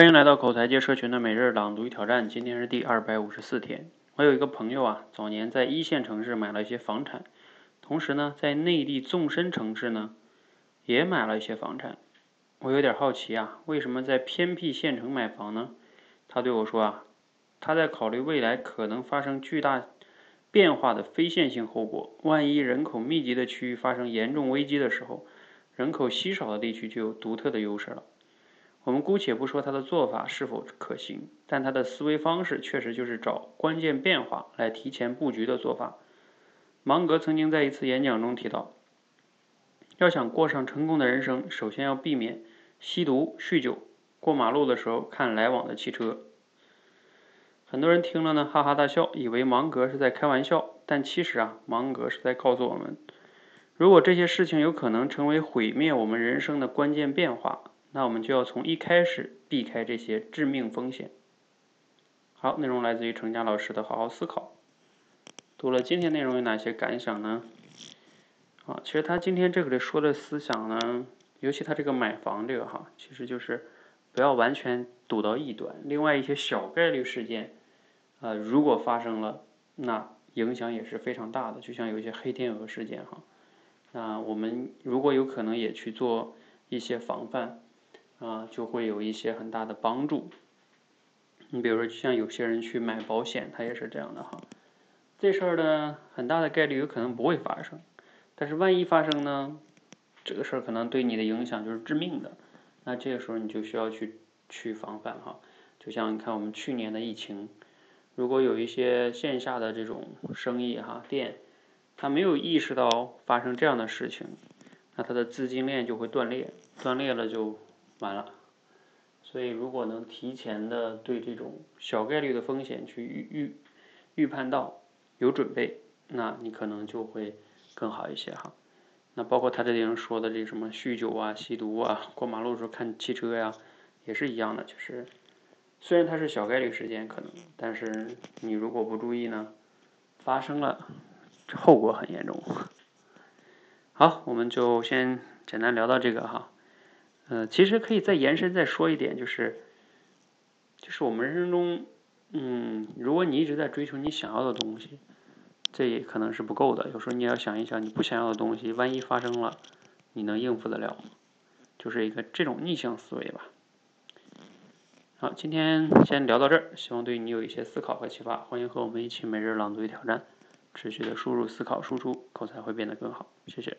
欢迎来到口才界社群的每日朗读与挑战，今天是第二百五十四天。我有一个朋友啊，早年在一线城市买了一些房产，同时呢，在内地纵深城市呢，也买了一些房产。我有点好奇啊，为什么在偏僻县城买房呢？他对我说啊，他在考虑未来可能发生巨大变化的非线性后果。万一人口密集的区域发生严重危机的时候，人口稀少的地区就有独特的优势了。我们姑且不说他的做法是否可行，但他的思维方式确实就是找关键变化来提前布局的做法。芒格曾经在一次演讲中提到，要想过上成功的人生，首先要避免吸毒、酗酒。过马路的时候看来往的汽车。很多人听了呢，哈哈大笑，以为芒格是在开玩笑。但其实啊，芒格是在告诉我们，如果这些事情有可能成为毁灭我们人生的关键变化。那我们就要从一开始避开这些致命风险。好，内容来自于程佳老师的好好思考。读了今天内容有哪些感想呢？啊，其实他今天这个里说的思想呢，尤其他这个买房这个哈，其实就是不要完全赌到一端。另外一些小概率事件，呃，如果发生了，那影响也是非常大的。就像有一些黑天鹅事件哈，那我们如果有可能也去做一些防范。啊，就会有一些很大的帮助。你比如说，像有些人去买保险，他也是这样的哈。这事儿呢，很大的概率有可能不会发生，但是万一发生呢，这个事儿可能对你的影响就是致命的。那这个时候你就需要去去防范哈。就像你看我们去年的疫情，如果有一些线下的这种生意哈店，他没有意识到发生这样的事情，那他的资金链就会断裂，断裂了就。完了，所以如果能提前的对这种小概率的风险去预预预判到有准备，那你可能就会更好一些哈。那包括他这里面说的这什么酗酒啊、吸毒啊、过马路的时候看汽车呀，也是一样的。就是虽然它是小概率事件可能，但是你如果不注意呢，发生了，后果很严重。好，我们就先简单聊到这个哈。呃，其实可以再延伸再说一点，就是，就是我们人生中，嗯，如果你一直在追求你想要的东西，这也可能是不够的。有时候你要想一想，你不想要的东西，万一发生了，你能应付得了吗？就是一个这种逆向思维吧。好，今天先聊到这儿，希望对你有一些思考和启发。欢迎和我们一起每日朗读与挑战，持续的输入、思考、输出，口才会变得更好。谢谢。